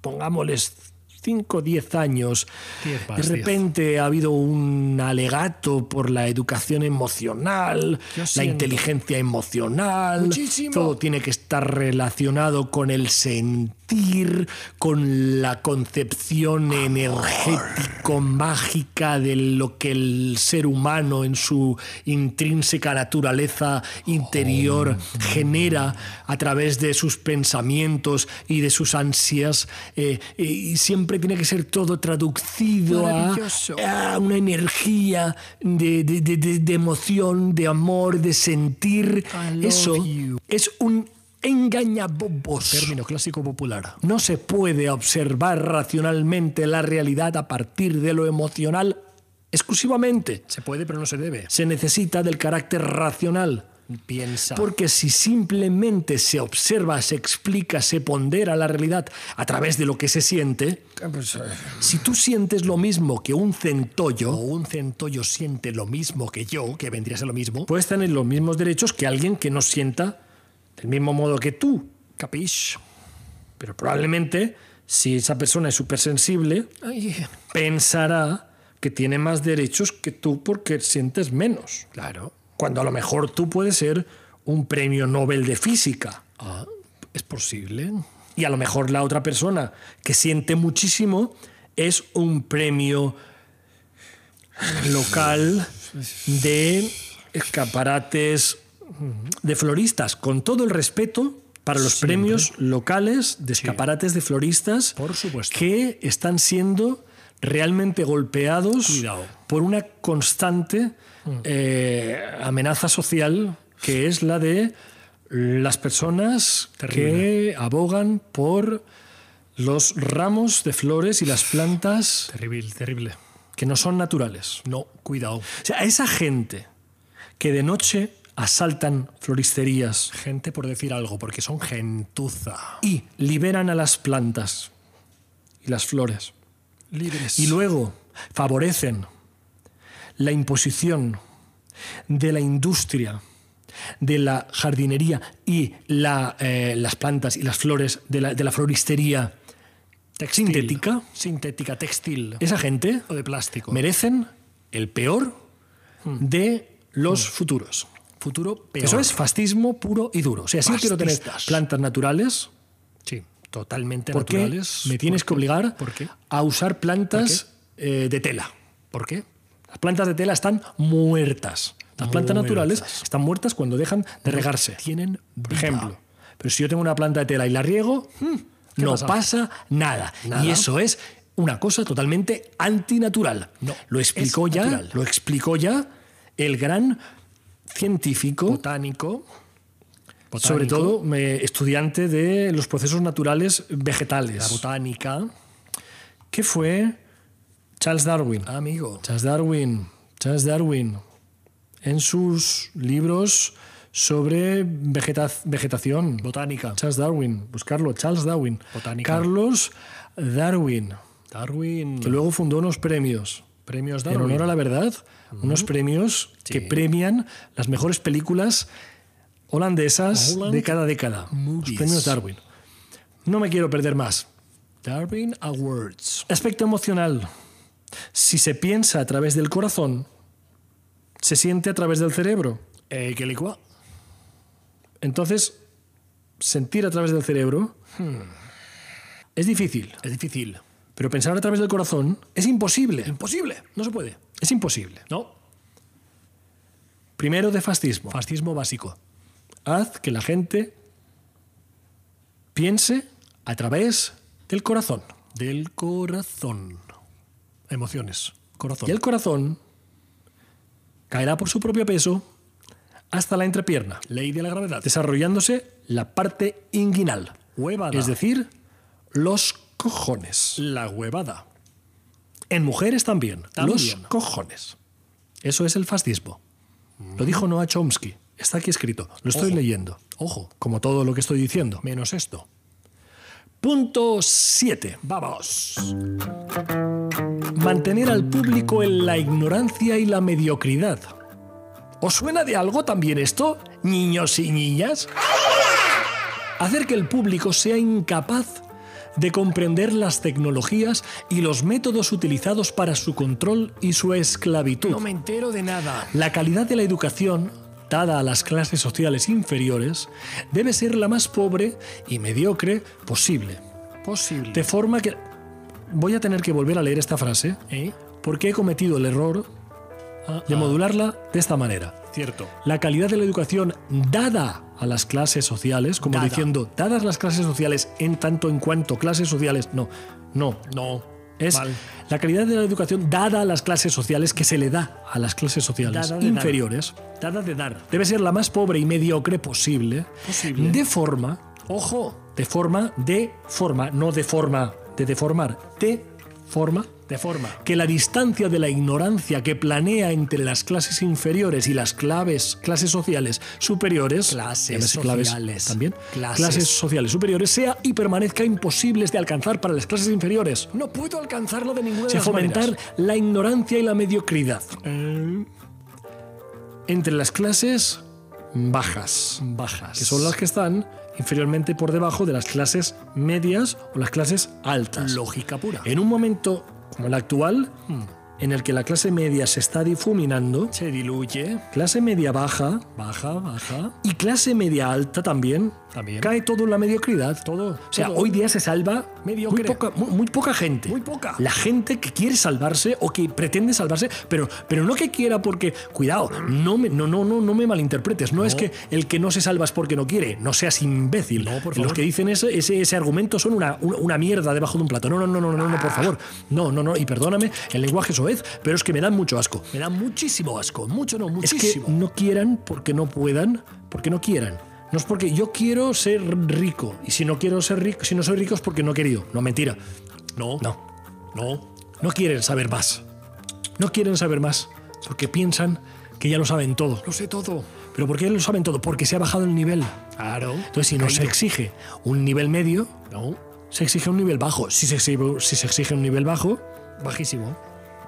pongámosles cinco o diez años, Diez de diez. repente ha habido un alegato por la educación emocional, Yo la siento. inteligencia emocional, Muchísimo. todo tiene que estar relacionado con el con la concepción energético mágica de lo que el ser humano en su intrínseca naturaleza interior genera a través de sus pensamientos y de sus ansias eh, y siempre tiene que ser todo traducido a, una energía de, de- de- de- de emoción, de amor, de sentir. I love Eso you. es un engañabobos. Término clásico popular. No se puede observar racionalmente la realidad a partir de lo emocional exclusivamente. Se puede, pero no se debe. Se necesita del carácter racional. Piensa. Porque si simplemente se observa, se explica, se pondera la realidad a través de lo que se siente, Pues, si tú sientes lo mismo que un centollo, o un centollo siente lo mismo que yo, que vendría a ser lo mismo. puedes tener los mismos derechos que alguien que no sienta del mismo modo que tú. Capish. Pero probablemente, si esa persona es súper sensible, pensará que tiene más derechos que tú porque sientes menos. claro. Cuando a lo mejor tú puedes ser un premio Nobel de física. Ah, es posible. Y a lo mejor la otra persona que siente muchísimo es un premio local de escaparates de floristas, con todo el respeto para los Siempre. premios locales de escaparates de floristas Por supuesto. que están siendo realmente golpeados Cuidado. por una constante eh, amenaza social que es la de las personas que abogan por los ramos de flores y las plantas Terrible, terrible. que no son naturales. No, cuidado. O sea, a esa gente que de noche asaltan floristerías Gente por decir algo, porque son gentuza. y liberan a las plantas y las flores Libres. y luego favorecen la imposición de la industria de la jardinería y la, eh, las plantas y las flores de la, de la floristería Textil. sintética, Sintética, textil. esa gente o de plástico. merecen el peor de los futuros. Futuro peor. Eso es fascismo puro y duro. O sea, si yo quiero tener plantas naturales, Sí, totalmente ¿por qué naturales. me tienes que obligar ¿Por qué? a usar plantas eh, de tela? ¿Por qué? Las plantas de tela están muertas. Las plantas Muertas. naturales están muertas cuando dejan de regarse. Tienen Por vida. ejemplo. Pero si yo tengo una planta de tela y la riego, hmm, no pasa? pasa nada. Nada. Y eso es una cosa totalmente antinatural. No, lo explicó ya, natural. lo explicó ya el gran científico, Botánico. sobre todo me- estudiante de los procesos naturales vegetales. La botánica. que fue Charles Darwin. Amigo. Charles Darwin, Charles Darwin, en sus libros sobre vegeta- vegetación. Botánica. Charles Darwin, buscarlo, Charles Darwin. Botánica. Carlos Darwin, Darwin. que luego fundó unos premios. Premios En Darwin. honor a la verdad, unos premios que premian las mejores películas holandesas Holland de cada década. Los premios Darwin. No me quiero perder más. Darwin Awards. Aspecto emocional. Si se piensa a través del corazón, se siente a través del cerebro. Eh, licua. Entonces, sentir a través del cerebro es difícil, Es difícil. pero pensar a través del corazón es imposible. Imposible. No se puede. Es imposible. No. Primero de fascismo. Fascismo básico. Haz que la gente piense a través del corazón. Del corazón. Emociones. Corazón. Y el corazón caerá por su propio peso hasta la entrepierna. Ley de la gravedad. desarrollándose la parte inguinal, Huevada. es decir, los cojones. la huevada. En mujeres también, También. los cojones. Eso es el fascismo. Lo dijo Noah Chomsky. Está aquí escrito. Lo estoy Ojo. leyendo. Ojo. Como todo lo que estoy diciendo. Menos esto. Punto 7. Vamos. Mantener al público en la ignorancia y la mediocridad. ¿Os suena de algo también esto, niños y niñas? Hacer que el público sea incapaz de comprender las tecnologías y los métodos utilizados para su control y su esclavitud. No me entero de nada. La calidad de la educación dada a las clases sociales inferiores debe ser la más pobre y mediocre posible. Posible. De forma que... Voy a tener que volver a leer esta frase ¿Eh? porque he cometido el error Ah, de ah, modularla de esta manera. Cierto. La calidad de la educación dada a las clases sociales, como Dada. diciendo, dadas las clases sociales en tanto en cuanto clases sociales, no, no, No. es Mal. la calidad de la educación dada a las clases sociales que se le da a las clases sociales Dada de dar. inferiores Dada de dar. debe ser la más pobre y mediocre posible, Posible. de forma, Ojo. de forma, de forma, no de forma de deformar, de forma De forma. que la distancia de la ignorancia que planea entre las clases inferiores y las claves, clases sociales superiores, Clases claves sociales. también, Clases. clases sociales superiores, sea y permanezca imposibles de alcanzar para las clases inferiores. No puedo alcanzarlo de ninguna de las fomentar maneras. la ignorancia y la mediocridad Eh, entre las clases bajas, bajas. que son las que están inferiormente por debajo de las clases medias o las clases altas. Lógica pura. En un momento como el actual, en el que la clase media se está difuminando, Se diluye. clase media baja Baja, baja. y clase media alta también, También. cae todo en la mediocridad. Todo, O sea, todo. hoy día se salva muy Mediocre. poca, muy, muy poca gente. Muy poca. La gente que quiere salvarse o que pretende salvarse, pero, pero no que quiera porque, cuidado, no me, no, no, no, no me malinterpretes. No, es que el que no se salva es porque no quiere. No seas imbécil. No, por Los favor. que dicen ese, ese, ese argumento son una, una, una mierda debajo de un plato. No, no, no, no, no, no, por favor. No, no, no. Y perdóname, el lenguaje soez, pero es que me dan mucho asco. Me da muchísimo asco. Mucho, no, Es muchísimo. que no quieran porque no puedan, porque no quieran. No es porque yo quiero ser rico. Y si no quiero ser rico, si no soy rico es porque no he querido. No, mentira. No. No. No. No quieren saber más. No quieren saber más. Porque piensan que ya lo saben todo. Lo sé todo. ¿Pero por qué lo saben todo? Porque se ha bajado el nivel. Claro. Entonces, si no se exige un nivel medio, No. se exige un nivel bajo. Si se exige, si se exige un nivel bajo, Bajísimo.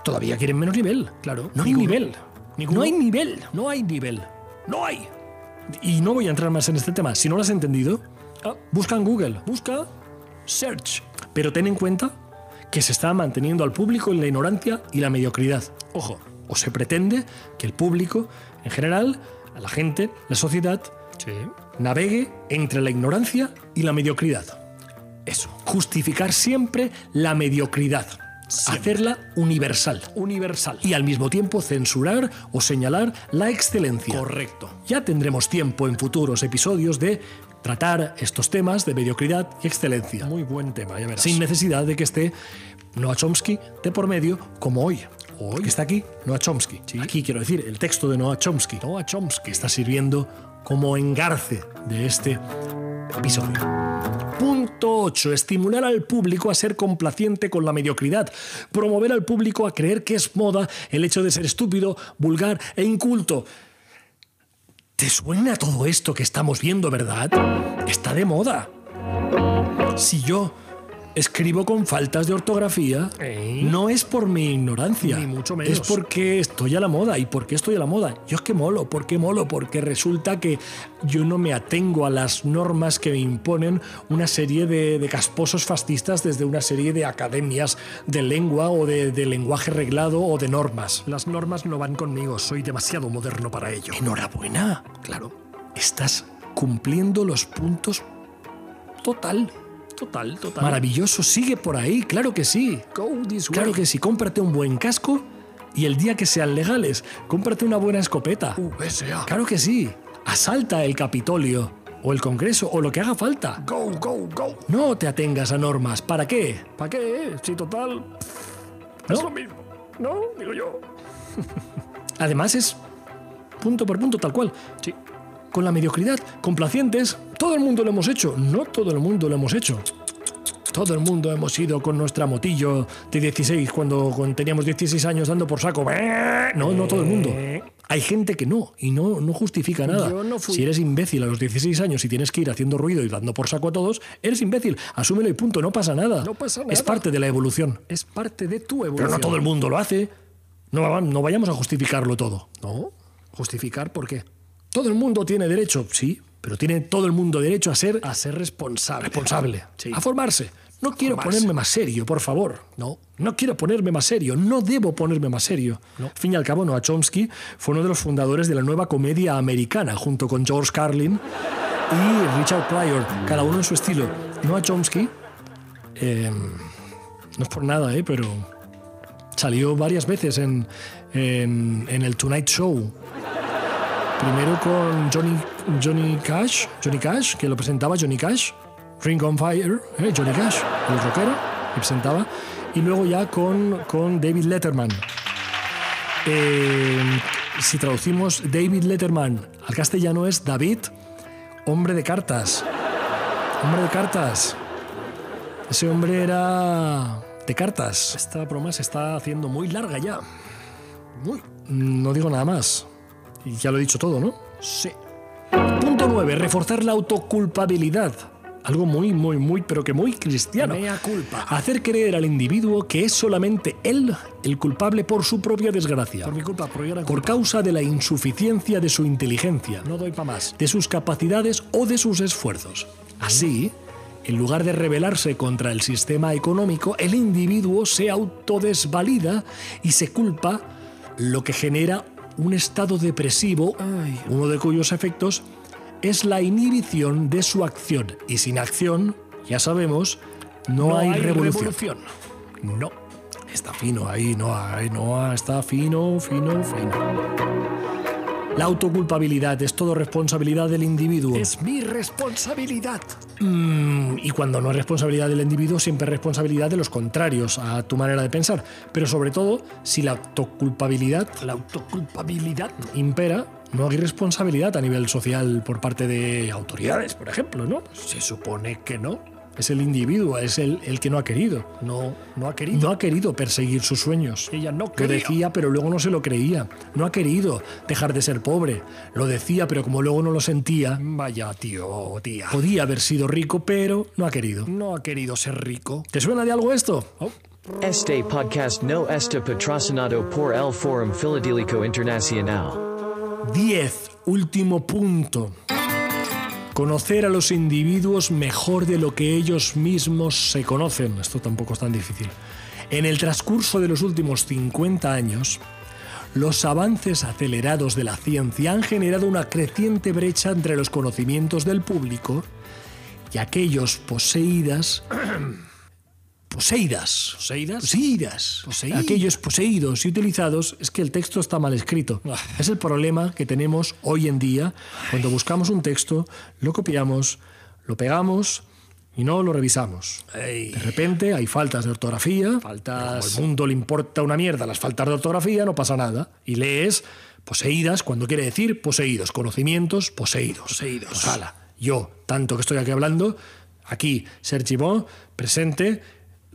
todavía quieren menos nivel. Claro. No hay nivel. Ninguno. No hay nivel. No hay nivel. No hay. Y no voy a entrar más en este tema. Si no lo has entendido, Ah, busca en Google. busca. Search. Pero ten en cuenta que se está manteniendo al público en la ignorancia y la mediocridad. Ojo. O se pretende que el público, en general, a la gente, la sociedad, Sí. navegue entre la ignorancia y la mediocridad. Eso. Justificar siempre la mediocridad. Hacerla universal. Universal. Y al mismo tiempo censurar o señalar la excelencia. Correcto. Ya tendremos tiempo en futuros episodios de tratar estos temas de mediocridad y excelencia. Muy buen tema, ya verás. sin necesidad de que esté Noah Chomsky de por medio como hoy. Hoy está aquí Noah Chomsky. Aquí quiero decir el texto de Noah Chomsky. Noah Chomsky. está sirviendo como engarce de este Punto 8. Estimular al público a ser complaciente con la mediocridad. Promover al público a creer que es moda el hecho de ser estúpido, vulgar e inculto. ¿Te suena todo esto que estamos viendo, verdad? Está de moda. Si yo escribo con faltas de ortografía, ¿Eh? no es por mi ignorancia. Ni mucho menos. Es porque estoy a la moda. ¿Y por qué estoy a la moda? Yo es que molo. ¿Por qué molo? Porque resulta que yo no me atengo a las normas que me imponen una serie de, de casposos fascistas desde una serie de academias de lengua o de, de lenguaje reglado o de normas. Las normas no van conmigo. Soy demasiado moderno para ello. Enhorabuena. Claro. Estás cumpliendo los puntos total. Total, total. Maravilloso, sigue por ahí, claro que sí. Go this way. Claro que sí, cómprate un buen casco y el día que sean legales, cómprate una buena escopeta. Claro que sí, asalta el Capitolio o el Congreso o lo que haga falta. Go, go, go. No te atengas a normas, ¿para qué? ¿Para qué? Si total. Es ¿No? lo mismo. ¿No? Digo yo. Además es punto por punto tal cual. Sí. Con la mediocridad, complacientes, todo el mundo lo hemos hecho, no todo el mundo lo hemos hecho. Todo el mundo hemos ido con nuestra motillo de 16 cuando, cuando teníamos 16 años dando por saco. No, no todo el mundo. Hay gente que no, y no, no justifica nada. No Si eres imbécil a los 16 años y tienes que ir haciendo ruido y dando por saco a todos, eres imbécil. Asúmelo y punto, no pasa nada. No pasa Es nada. parte de la evolución. Es parte de tu Pero evolución. no todo el mundo lo hace. No, no vayamos a justificarlo todo. ¿No? ¿Justificar por qué? Todo el mundo tiene derecho, sí, pero tiene todo el mundo derecho a ser A ser responsable. responsable, Sí. a formarse. No quiero Formarse. ponerme más serio, por favor. No. No quiero ponerme más serio, no debo ponerme más serio. Al fin y al cabo, Noah Chomsky fue uno de los fundadores de la nueva comedia americana, junto con George Carlin y Richard Pryor, cada uno en su estilo. Noah Chomsky, eh, no es por nada, eh, pero salió varias veces en, en, en el Tonight Show. Primero con Johnny, Johnny Cash, Johnny Cash, que lo presentaba Johnny Cash, Ring on Fire, eh, Johnny Cash, el rockero, que presentaba, y luego ya con, con David Letterman. Eh, si traducimos David Letterman al castellano es David, hombre de cartas. Hombre de cartas. Ese hombre era de cartas. Esta broma se está haciendo muy larga ya. Muy. No digo nada más. Y ya lo he dicho todo, ¿no? Sí. Punto 9. Reforzar la autoculpabilidad. Algo muy, muy, muy, pero que muy cristiano. Mea culpa. Hacer creer al individuo que es solamente él el culpable por su propia desgracia. Por mi culpa, por mi gran Por culpa. causa de la insuficiencia de su inteligencia, No doy para más. de sus capacidades o de sus esfuerzos. Así, en lugar de rebelarse contra el sistema económico, el individuo se autodesvalida y se culpa, lo que genera un estado depresivo, uno de cuyos efectos es la inhibición de su acción. Y sin acción, ya sabemos, no, hay, revolución. No. Está fino ahí, no hay, no está fino, fino, fino. La autoculpabilidad es todo responsabilidad del individuo. Es mi responsabilidad. Mm, y cuando no es responsabilidad del individuo, siempre es responsabilidad de los contrarios a tu manera de pensar. Pero sobre todo, si la autoculpabilidad, La autoculpabilidad. impera, no hay responsabilidad a nivel social por parte de autoridades, por ejemplo, ¿no? Se supone que no. Es el individuo, es el, el que no ha querido. No, no ha querido. No ha querido perseguir sus sueños. Ella no Lo quería. decía, pero luego no se lo creía. No ha querido dejar de ser pobre. Lo decía, pero como luego no lo sentía, Vaya, tío, tía. podía haber sido rico, pero no ha querido. No ha querido ser rico. ¿Te suena de algo esto? Oh, Este podcast no está patrocinado por el Forum Filadélico Internacional. 10. Último punto. Conocer a los individuos mejor de lo que ellos mismos se conocen. Esto tampoco es tan difícil. En el transcurso de los últimos 50 años, los avances acelerados de la ciencia han generado una creciente brecha entre los conocimientos del público y aquellos poseídas. Poseídas. ¿Poseídas? Poseídas. Poseí- Aquellos poseídos y utilizados es que el texto está mal escrito. Ah. Es el problema que tenemos hoy en día cuando buscamos un texto, lo copiamos, lo pegamos y no lo revisamos. Ey. De repente hay faltas de ortografía, Faltas- como al mundo le importa una mierda las faltas de ortografía, no pasa nada. Y lees poseídas cuando quiere decir poseídos, conocimientos poseídos. Poseídos. Pues ala, yo, tanto que estoy aquí hablando, aquí Sergi presente,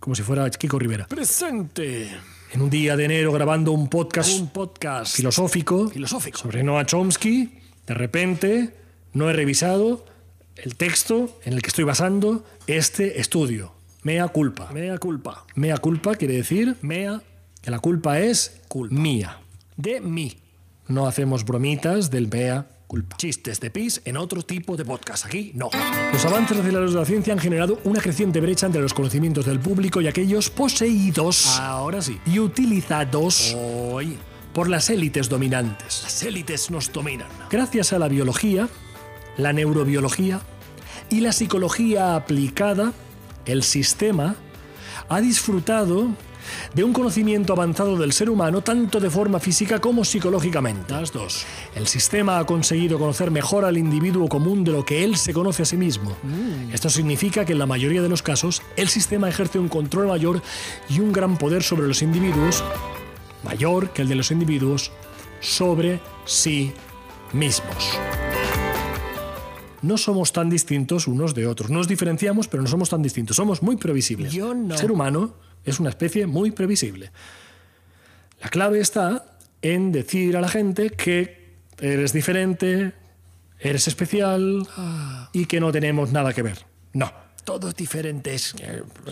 como si fuera Kiko Rivera. Presente. En un día de enero grabando un podcast Un podcast filosófico, filosófico. sobre Noah Chomsky, de repente no he revisado el texto en el que estoy basando este estudio. Mea culpa. Mea culpa. Mea culpa quiere decir Mea que la culpa es Culpa. mía. de mí. No hacemos bromitas del mea culpa. Chistes de pis en otro tipo de podcast. Aquí no. Los avances acelerados de la ciencia han generado una creciente brecha entre los conocimientos del público y aquellos poseídos Ahora sí. y utilizados Hoy por las élites dominantes. las élites nos dominan. Gracias a la biología, la neurobiología y la psicología aplicada, el sistema ha disfrutado de un conocimiento avanzado del ser humano tanto de forma física como psicológicamente. Las dos. El sistema ha conseguido conocer mejor al individuo común de lo que él se conoce a sí mismo. Esto significa que en la mayoría de los casos el sistema ejerce un control mayor y un gran poder sobre los individuos, mayor que el de los individuos sobre sí mismos. No somos tan distintos unos de otros. Nos diferenciamos, pero no somos tan distintos. Somos muy previsibles. Yo no. El ser humano es una especie muy previsible. La clave está en decir a la gente que eres diferente, eres especial y que no tenemos nada que ver. No. Todos diferentes.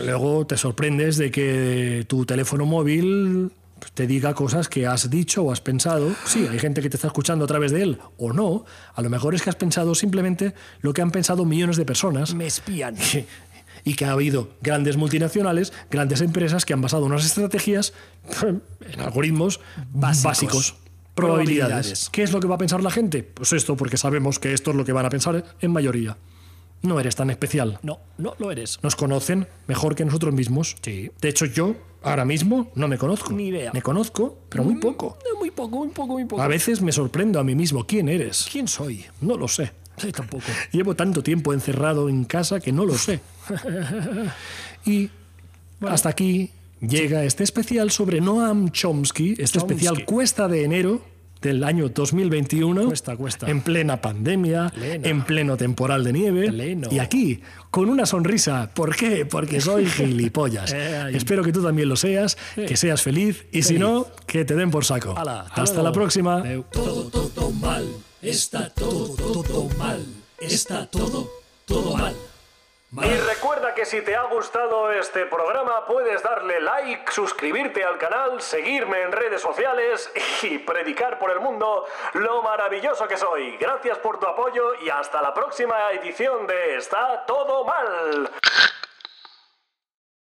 Luego te sorprendes de que tu teléfono móvil te diga cosas que has dicho o has pensado. Sí, hay gente que te está escuchando a través de él o no. A lo mejor es que has pensado simplemente lo que han pensado millones de personas Me espían. que- y que ha habido grandes multinacionales, grandes empresas que han basado unas estrategias en algoritmos Básicos. básicos. Probabilidades. Probabilidades. ¿Qué es lo que va a pensar la gente? Pues esto, porque sabemos que esto es lo que van a pensar en mayoría. No eres tan especial. No, no lo eres. Nos conocen mejor que nosotros mismos. Sí. De hecho, yo ahora mismo no me conozco. Ni idea. Me conozco, pero muy poco. Eh, Muy poco, muy poco, muy poco. A veces me sorprendo a mí mismo. ¿Quién eres? ¿Quién soy? No lo sé. Sí, tampoco. Llevo tanto tiempo encerrado en casa que no lo sé. y hasta aquí llega este especial sobre Noam Chomsky. Este Chomsky. especial cuesta de enero del año 2021. Cuesta, cuesta. En plena pandemia, en pleno temporal de nieve. Pleno. Y aquí, con una sonrisa. ¿Por qué? Porque soy gilipollas. Eh. Espero que tú también lo seas, que seas feliz y si Feliz. no, que te den por saco. Hala, hasta luego. la próxima. Todo, todo mal. Está todo, todo mal. Está todo, todo mal. Y recuerda Recuerda que si te ha gustado este programa puedes darle like, suscribirte al canal, seguirme en redes sociales y predicar por el mundo lo maravilloso que soy. Gracias por tu apoyo y hasta la próxima edición de Está todo mal.